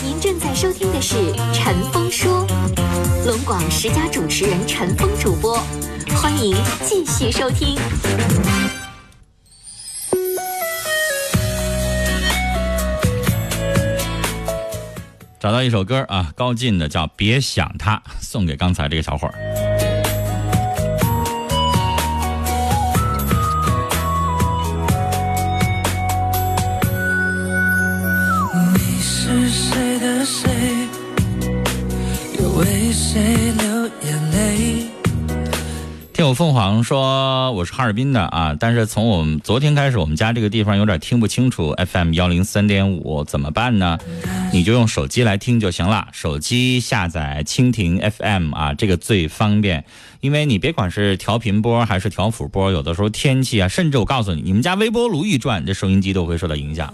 您正在收听的是《陈峰说》，龙广十佳主持人陈峰主播，欢迎继续收听。找到一首歌啊，高进的叫《别想他》，送给刚才这个小伙儿。凤凰说我是哈尔滨的啊，但是从我们昨天开始，我们家这个地方有点听不清楚 FM 幺零三点五，怎么办呢？你就用手机来听就行了，手机下载蜻蜓 FM 啊，这个最方便。因为你别管是调频波还是调幅波，有的时候天气啊，甚至我告诉你，你们家微波炉一转，这收音机都会受到影响。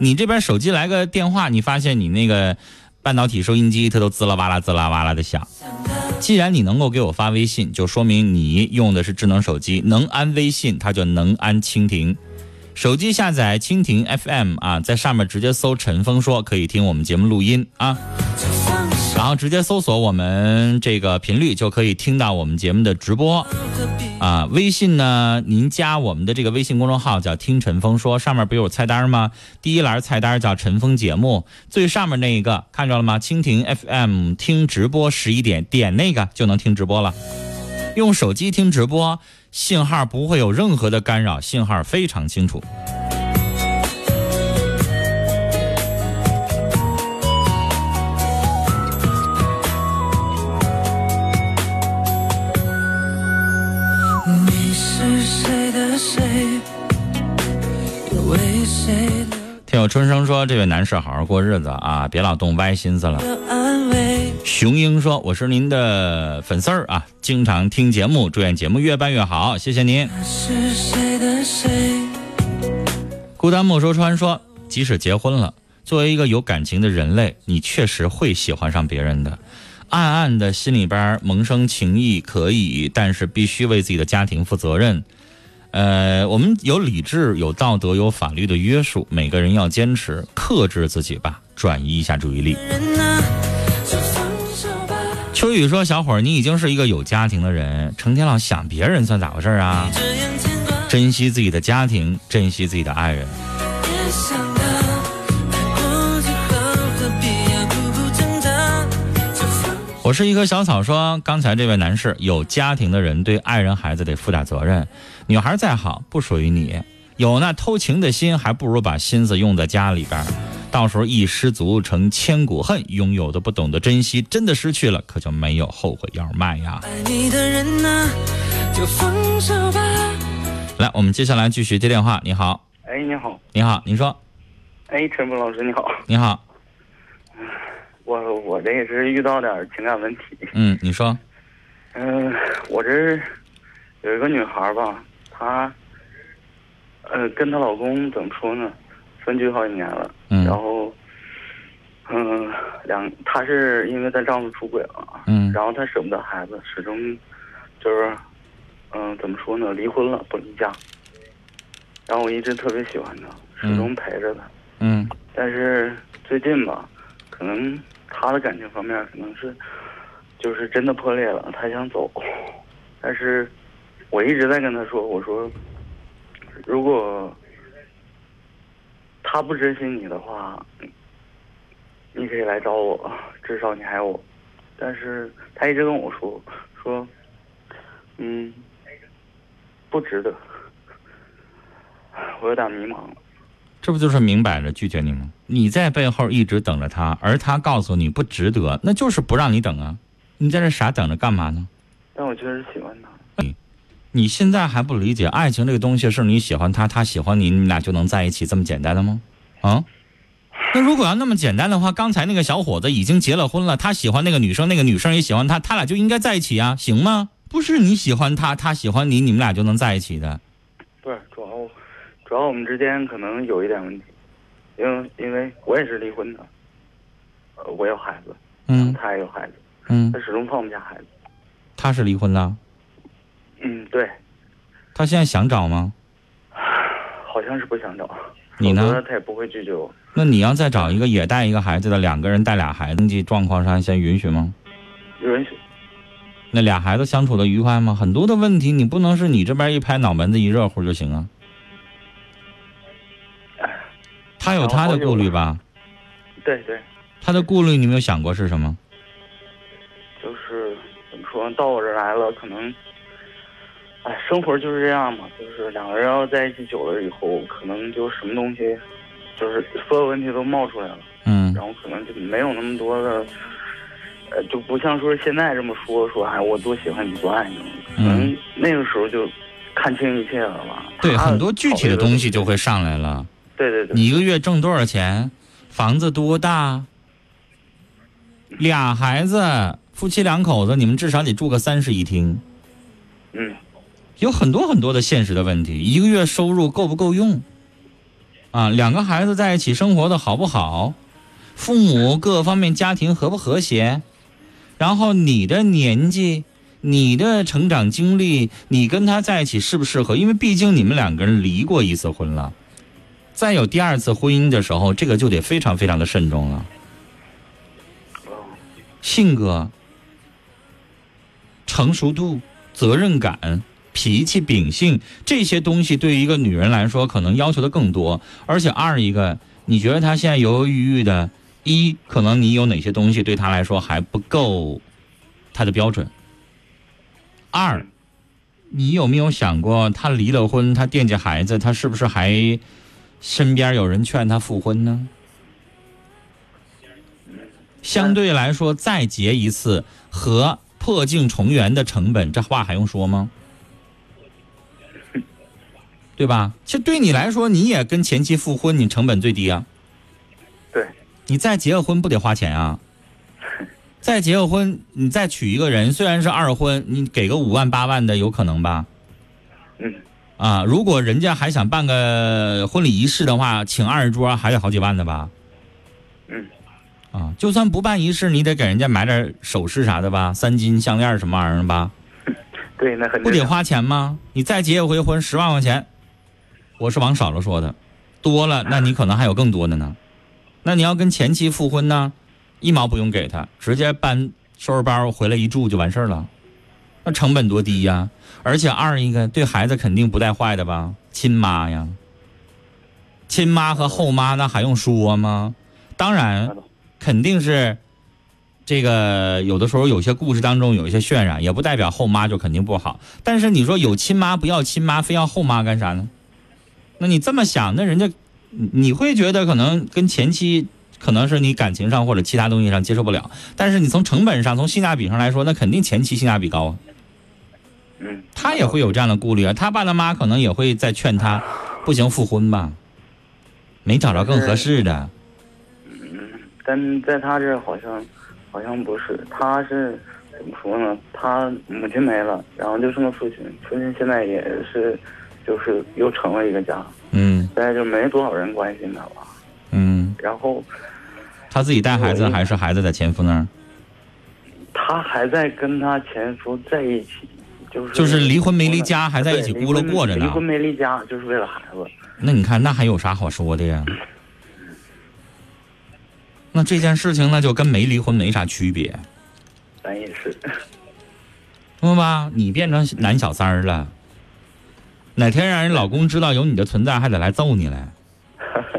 你这边手机来个电话，你发现你那个半导体收音机它都滋啦哇啦滋啦哇啦的响。既然你能够给我发微信，就说明你用的是智能手机，能安微信，它就能安蜻蜓。手机下载蜻蜓 FM 啊，在上面直接搜“陈峰说”，可以听我们节目录音啊。然后直接搜索我们这个频率，就可以听到我们节目的直播啊。微信呢，您加我们的这个微信公众号叫“听陈峰说”，上面不有菜单吗？第一栏菜单叫“陈峰节目”，最上面那一个看着了吗？蜻蜓 FM 听直播十一点，点那个就能听直播了。用手机听直播，信号不会有任何的干扰，信号非常清楚。春生说：“这位男士好好过日子啊，别老动歪心思了。”？雄鹰说：“我是您的粉丝儿啊，经常听节目，祝愿节目越办越好，谢谢您。？”孤单莫说川说：“即使结婚了，作为一个有感情的人类，你确实会喜欢上别人的，暗暗的心里边萌生情意可以，但是必须为自己的家庭负责任。呃，我们有理智、有道德、有法律的约束，每个人要坚持克制自己吧，转移一下注意力。”，秋雨说：“小伙儿，你已经是一个有家庭的人，成天老想别人，算咋回事啊？珍惜自己的家庭，珍惜自己的爱人。别想我是一棵小草说，刚才这位男士，有家庭的人对爱人、孩子得负点责任。女孩再好，不属于你。有那偷情的心，还不如把心思用在家里边儿。到时候一失足成千古恨，拥有的不懂得珍惜，真的失去了，可就没有后悔药卖呀。爱你的人啊，就放手吧。来，我们接下来继续接电话。你好，哎，你好，你好，您说，哎，陈峰老师你好，你好，我我这也是遇到点情感问题，嗯，你说，嗯、我这有一个女孩吧，她，呃，跟她老公怎么说呢，分居好几年了，嗯。然后，嗯、两，她是因为她丈夫出轨了，嗯。然后她舍不得孩子，始终就是，嗯、怎么说呢，离婚了不离家，然后我一直特别喜欢她，始终陪着她。嗯。但是最近吧，可能他的感情方面可能是，就是真的破裂了，他想走。但是我一直在跟他说，我说，如果他不珍惜你的话，你可以来找我，至少你还有我。但是他一直跟我说说，嗯，不值得。我有点迷茫了。这不就是明摆着拒绝你吗？你在背后一直等着他，而他告诉你不值得，那就是不让你等啊！你在这傻等着干嘛呢？但我确实喜欢他。你现在还不理解爱情这个东西是你喜欢他，他喜欢你，你们俩就能在一起这么简单的吗？啊？那如果要那么简单的话，刚才那个小伙子已经结了婚了，他喜欢那个女生，那个女生也喜欢他，他俩就应该在一起啊，行吗？不是你喜欢他，他喜欢你，你们俩就能在一起的。不是，主要主要我们之间可能有一点问题，因为因为我也是离婚的，呃，我有孩子，嗯他也有孩子，嗯他，始终放不下孩子。他是离婚的，嗯，对，他现在想找吗？好像是不想找，你呢他也不会拒绝我。那你要再找一个也带一个孩子的，两个人带俩孩子，经济状况上先允许吗？允许。那俩孩子相处的愉快吗？很多的问题，你不能是你这边一拍脑门子一热乎就行啊。他有他的顾虑吧？对对，他的顾虑你没有想过是什么？就是怎么说，到我这儿来了，可能，哎，生活就是这样嘛，就是两个人要在一起久了以后，可能就什么东西，就是所有问题都冒出来了，嗯然后可能就没有那么多的，呃，就不像说现在这么说说，哎，我多喜欢你，多爱你，可能那个时候就看清一切了吧。对，很多具体的东西就会上来了。对对对，你一个月挣多少钱？房子多大？俩孩子，夫妻两口子，你们至少得住个三室一厅。嗯有很多很多的现实的问题，一个月收入够不够用？啊，两个孩子在一起生活的好不好？父母各方面家庭和不和谐？然后你的年纪、你的成长经历，你跟他在一起适不适合？因为毕竟你们两个人离过一次婚了，再有第二次婚姻的时候，这个就得非常非常的慎重了。性格、成熟度、责任感、脾气、秉性这些东西，对于一个女人来说，可能要求的更多。而且二一个，你觉得她现在犹犹豫豫的，一可能你有哪些东西对她来说还不够她的标准；二，你有没有想过，她离了婚，她惦记孩子，她是不是还身边有人劝他复婚呢？相对来说，再结一次和破镜重圆的成本，这话还用说吗？对吧？其实对你来说，你也跟前妻复婚，你成本最低啊。对，你再结个婚不得花钱啊？再结个婚，你再娶一个人，虽然是二婚，你给个五万八万的有可能吧？嗯啊，如果人家还想办个婚礼仪式的话，请二十桌还得好几万的吧？嗯啊，就算不办仪式，你得给人家买点首饰啥的吧，三金项链什么玩意儿吧，对，那很不得花钱吗？你再结一回婚，十万块钱，我是往少了说的，多了那你可能还有更多的呢。那你要跟前妻复婚呢，一毛不用给他，直接搬收拾包回来一住就完事儿了，那成本多低呀！而且二一个对孩子肯定不带坏的吧，亲妈呀，亲妈和后妈那还用说吗？当然。肯定是这个有的时候有些故事当中有一些渲染，也不代表后妈就肯定不好。但是你说有亲妈不要亲妈，非要后妈干啥呢？那你这么想，那人家你你会觉得可能跟前妻可能是你感情上或者其他东西上接受不了，但是你从成本上从性价比上来说，那肯定前妻性价比高啊。嗯，他也会有这样的顾虑啊，他爸他妈可能也会在劝他，不行复婚吧，没找着更合适的。嗯但在他这儿好像好像不是，他是怎么说呢？他母亲没了，然后就剩个父亲，父亲现在也是就是又成了一个家，嗯现在就没多少人关心他了。嗯，然后他自己带孩子还是孩子在前夫那儿？他还在跟他前夫在一起，就是就是离婚没离家还在一起对咕噜过着呢离婚没离家，就是为了孩子。那你看，那还有啥好说的呀？那这件事情那就跟没离婚没啥区别，咱也是，懂了吧？你变成男小三儿了，哪天让人老公知道有你的存在，还得来揍你来，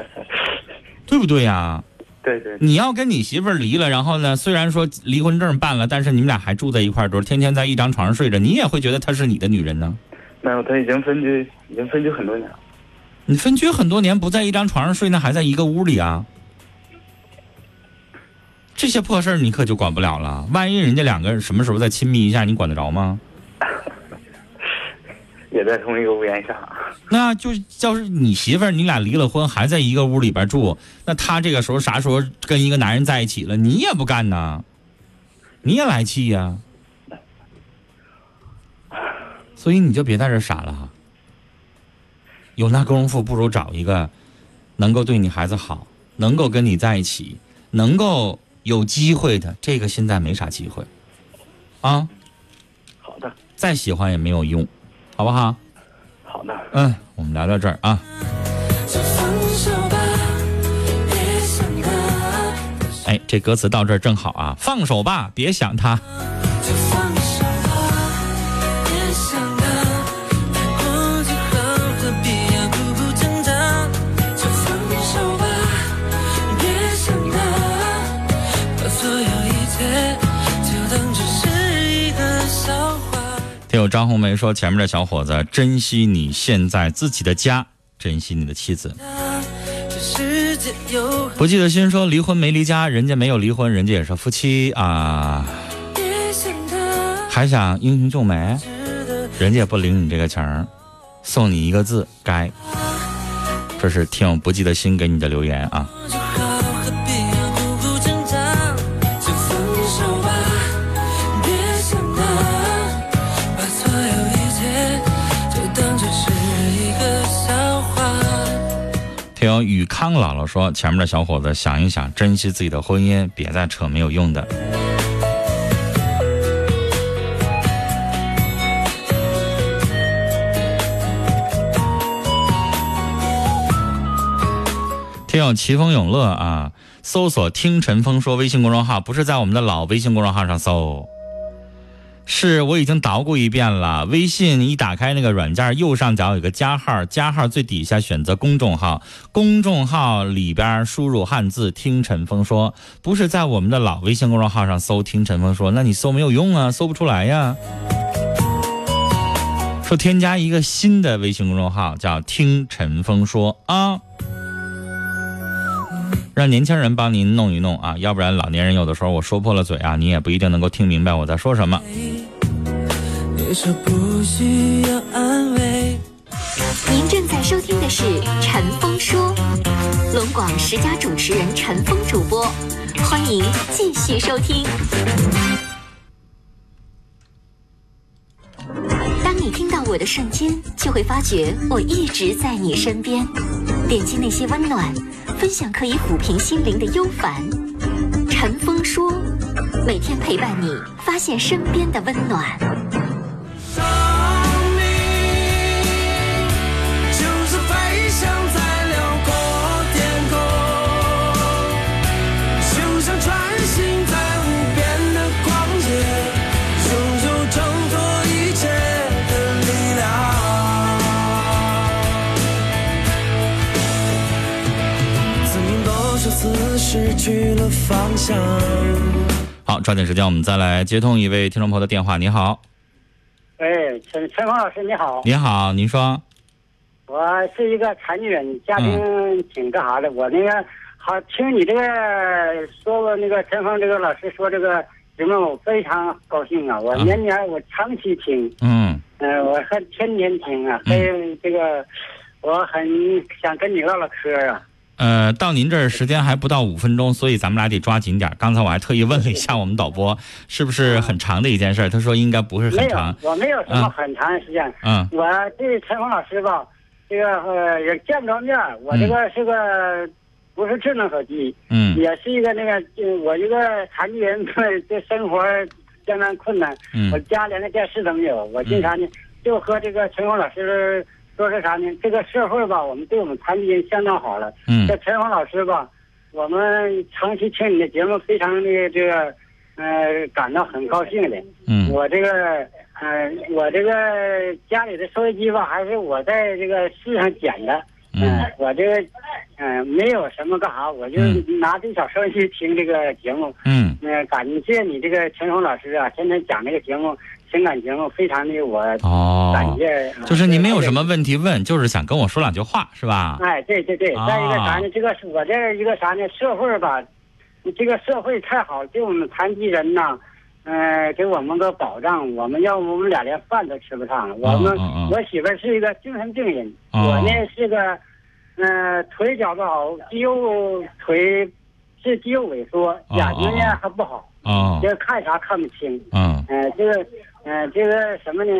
对不对呀？对对，你要跟你媳妇儿离了，然后呢，虽然说离婚证办了，但是你们俩还住在一块儿，都天天在一张床上睡着，你也会觉得她是你的女人呢。没有，她已经分居，已经分居很多年了。你分居很多年不在一张床上睡，那还在一个屋里啊。这些破事儿你可就管不了了。万一人家两个人什么时候再亲密一下，你管得着吗？也在同一个屋檐下。那就要是你媳妇儿，你俩离了婚还在一个屋里边住，那她这个时候啥时候跟一个男人在一起了，你也不干呐，你也来气呀、所以你就别在这傻了哈。有那功夫，不如找一个能够对你孩子好，能够跟你在一起，能够有机会的。这个现在没啥机会，啊，好的，再喜欢也没有用，好不好？好的嗯我们聊到这儿啊。就放手吧别想他。哎这歌词到这儿正好啊放手吧别想他。听友张红梅说，前面的小伙子，珍惜你现在自己的家，珍惜你的妻子。不记得心说离婚没离家，人家没有离婚，人家也是夫妻啊，还想英雄救美，人家也不领你这个情儿，送你一个字，该。这是听不记得心给你的留言啊。听友宇康姥姥说，前面的小伙子想一想，珍惜自己的婚姻，别再扯没有用的。听友奇风永乐啊，搜索“听陈峰说”微信公众号，不是在我们的老微信公众号上搜，是我已经捣鼓一遍了。微信一打开那个软件，右上角有个加号，加号最底下选择公众号，公众号里边输入汉字“听陈峰说”，不是在我们的老微信公众号上搜“听陈峰说”，那你搜没有用啊，搜不出来呀。说添加一个新的微信公众号，叫“听陈峰说”啊。让年轻人帮您弄一弄啊，要不然老年人有的时候我说破了嘴啊，你也不一定能够听明白我在说什么。您正在收听的是《陈峰说》，龙广十佳主持人陈峰主播，欢迎继续收听。当你听到我的瞬间，就会发觉我一直在你身边。点击那些温暖，分享可以抚平心灵的忧烦。陈峰说，每天陪伴你，发现身边的温暖。失去了方向。好，抓紧时间，我们再来接通一位听众朋友的电话。你好，哎，陈陈峰老师你好，你好，您说，我是一个残疾人，家庭挺干啥的。我那个好听你这个说过那个陈峰这个老师说这个节目，我非常高兴啊！我啊年年我长期听，嗯嗯、我还天天听啊，还有这个我很想跟你唠唠嗑啊。呃，到您这儿时间还不到五分钟，所以咱们俩得抓紧点儿。刚才我还特意问了一下我们导播，是不是很长的一件事儿？他说应该不是没有很长，。我没有什么嗯很长的时间。嗯我对陈峰老师吧，这个呃也见不着面儿。我这个是个不是智能手机，嗯也是一个那个，呃我一个残疾人，这生活相当困难。嗯我嗯家连个电视都没有，我经常呢就和这个陈峰老师说是啥呢？这个社会吧，我们对我们残疾人相当好了。嗯这陈红老师吧，我们长期听你的节目，非常的这个，呃，感到很高兴的。嗯我这个，呃，我这个家里的收音机吧，还是我在这个市上捡的。嗯我这个，嗯、没有什么干啥，我就嗯拿这小收音机听这个节目。嗯嗯、感谢你这个陈红老师啊，天天讲这个节目，情感节目，非常的我感哦，谢。就是您没有什么问题问，就是想跟我说两句话，是吧？哎，对对对，啊再一个啥呢？这个是我这一个啥呢？社会吧，这个社会太好，对我们残疾人呐，嗯，给我们个保障。我们要不我们俩连饭都吃不上。我们、我媳妇儿是一个精神病人，哦我呢是个，嗯，腿脚不好，肌肉腿是肌肉萎缩，眼睛呢还不好，哦这个看啥看不清。嗯呃，这个，呃，这个什么呢？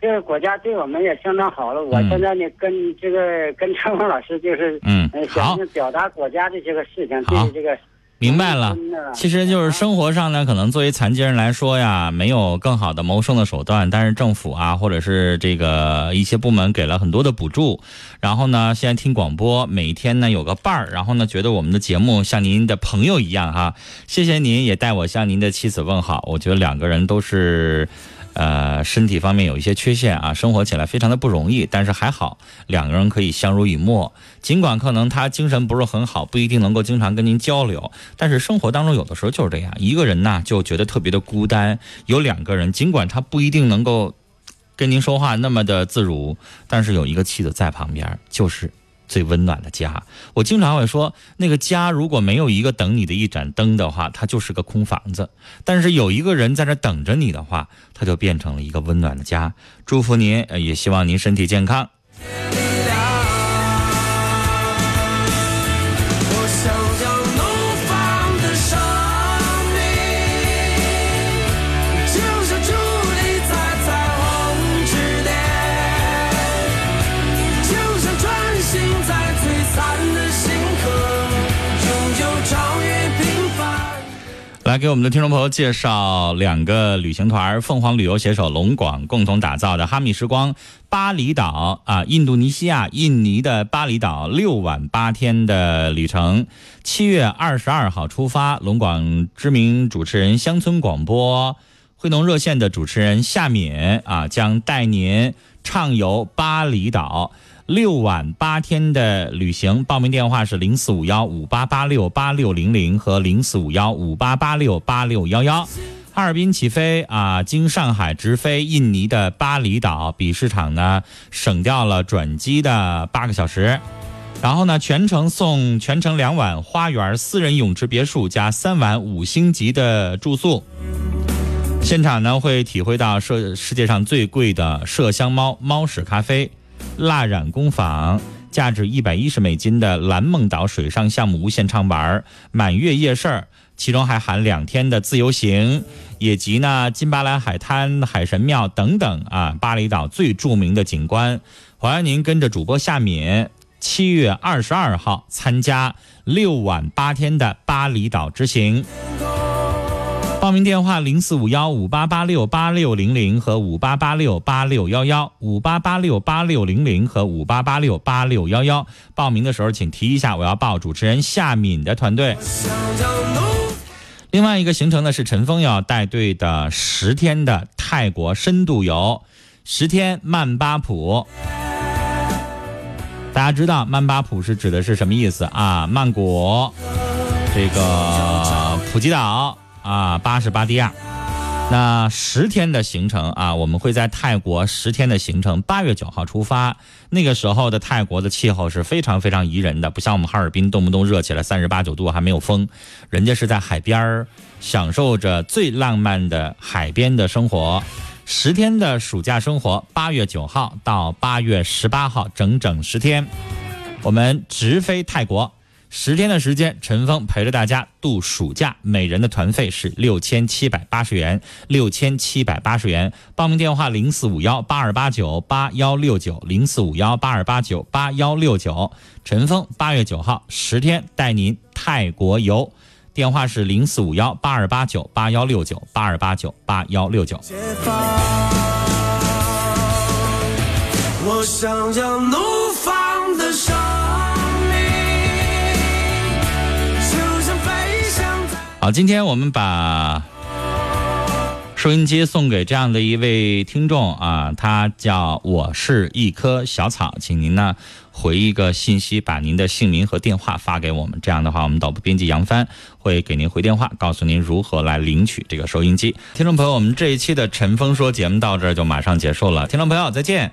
这个国家对我们也相当好了。我嗯现在呢，跟这个跟陈峰老师就是，嗯想表达国家的这个事情，好对这个明白了。其实就是生活上呢，可能作为残疾人来说呀，没有更好的谋生的手段，但是政府啊，或者是这个一些部门给了很多的补助。然后呢，现在听广播，每一天呢有个伴儿，然后呢觉得我们的节目像您的朋友一样哈。谢谢您，也代我向您的妻子问好。我觉得两个人都是。呃，身体方面有一些缺陷啊，生活起来非常的不容易，但是还好两个人可以相濡以沫。尽管可能他精神不是很好，不一定能够经常跟您交流，但是生活当中有的时候就是这样，一个人呢就觉得特别的孤单。有两个人，尽管他不一定能够跟您说话那么的自如，但是有一个妻子在旁边，就是最温暖的家。我经常会说，那个家如果没有一个等你的一盏灯的话，它就是个空房子；但是有一个人在这等着你的话，它就变成了一个温暖的家。祝福您，也希望您身体健康。来给我们的听众朋友介绍两个旅行团：凤凰旅游携手龙广共同打造的哈密时光巴厘岛啊，印度尼西亚印尼的巴厘岛六晚八天的旅程。七月二十二号出发，龙广知名主持人乡村广播惠农热线的主持人夏敏啊，将带您畅游巴厘岛。六晚八天的旅行，报名电话是零四五幺五八八六八六零零和零四五幺五八八六八六幺幺。哈尔滨起飞啊，经上海直飞印尼的巴厘岛，比市场呢省掉了转机的八个小时。然后呢，全程送全程两晚花园私人泳池别墅加三晚五星级的住宿。现场呢会体会到世世界上最贵的麝香猫猫屎咖啡。蜡染工坊，价值一百一十美金的蓝梦岛水上项目无限畅玩，满月夜市，其中还含两天的自由行，以及呢金巴兰海滩、海神庙等等啊，巴厘岛最著名的景观。欢迎您跟着主播夏敏，七月二十二号参加六晚八天的巴厘岛之行。报名电话零四五幺五八八六八六零零和五八八六八六幺幺，五八八六八六零零和五八八六八六幺幺。报名的时候请提一下，我要报主持人夏敏的团队。另外一个行程呢是陈峰要带队的十天的泰国深度游，十天曼巴普。大家知道曼巴普是指的是什么意思啊？曼谷，这个普吉岛啊，巴士巴蒂亚。那十天的行程啊，我们会在泰国十天的行程，八月九号出发。那个时候的泰国的气候是非常非常宜人的，不像我们哈尔滨动不动热起来三十八九度还没有风，人家是在海边儿享受着最浪漫的海边的生活。十天的暑假生活，八月九号到八月十八号，整整十天，我们直飞泰国。十天的时间，陈峰陪着大家度暑假，每人的团费是六千七百八十元，六千七百八十元。报名电话零四五幺八二八九八幺六九，零四五幺八二八九八幺六九。陈峰八月九号十天带您泰国游，电话是零四五幺八二八九八幺六九八二八九八幺六九。解放。我想将好，今天我们把收音机送给这样的一位听众啊，他叫我是一棵小草，请您呢回一个信息，把您的姓名和电话发给我们。这样的话，我们导播编辑杨帆会给您回电话，告诉您如何来领取这个收音机。听众朋友，我们这一期的陈峰说节目到这儿就马上结束了，听众朋友再见。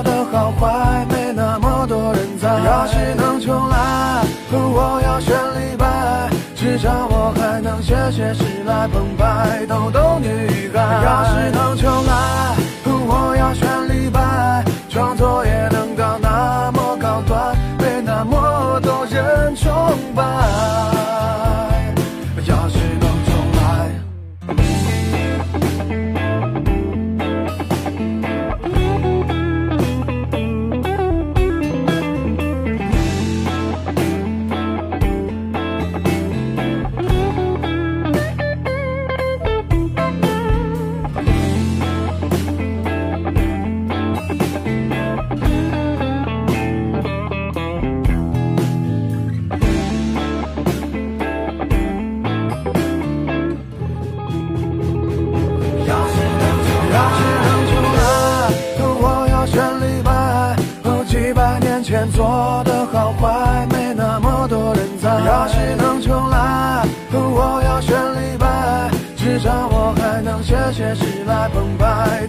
热血是来澎湃逗逗女孩。要是能重来，我要选李白，创作也能搞那么高端，被那么多人崇拜。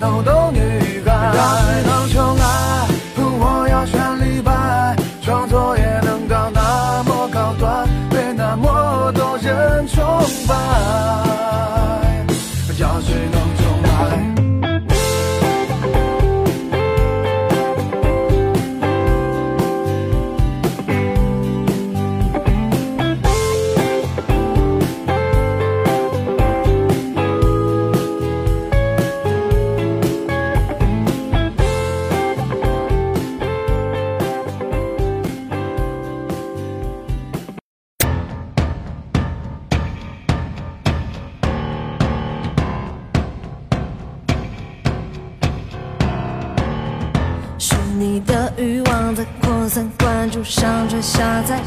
湃逗注上传下载，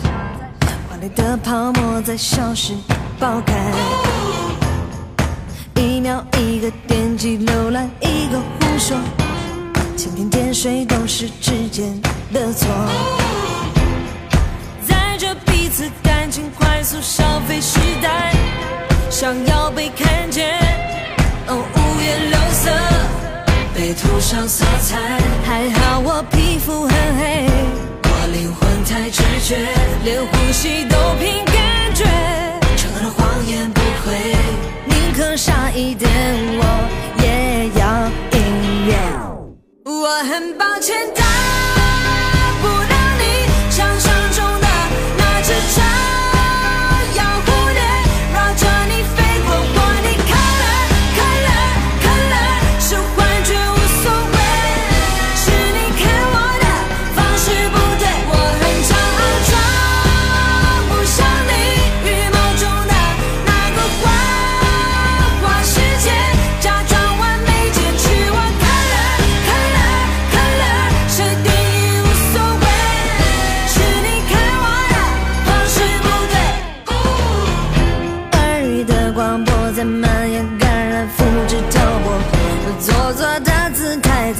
华丽的泡沫在消失爆开，一秒一个点击浏览，一个胡说，蜻蜓点水都是指尖的错，在这彼此感情快速消费时代，想要被看见，哦，五颜六色。被涂上色彩。还好我皮肤很黑，太直觉，连呼吸都凭感觉。承认谎言不会，宁可傻一点，我也要音乐。我很抱歉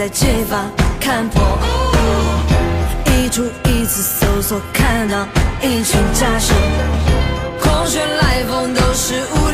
在街坊看破一出一次搜索看到一群家属空穴来风都是无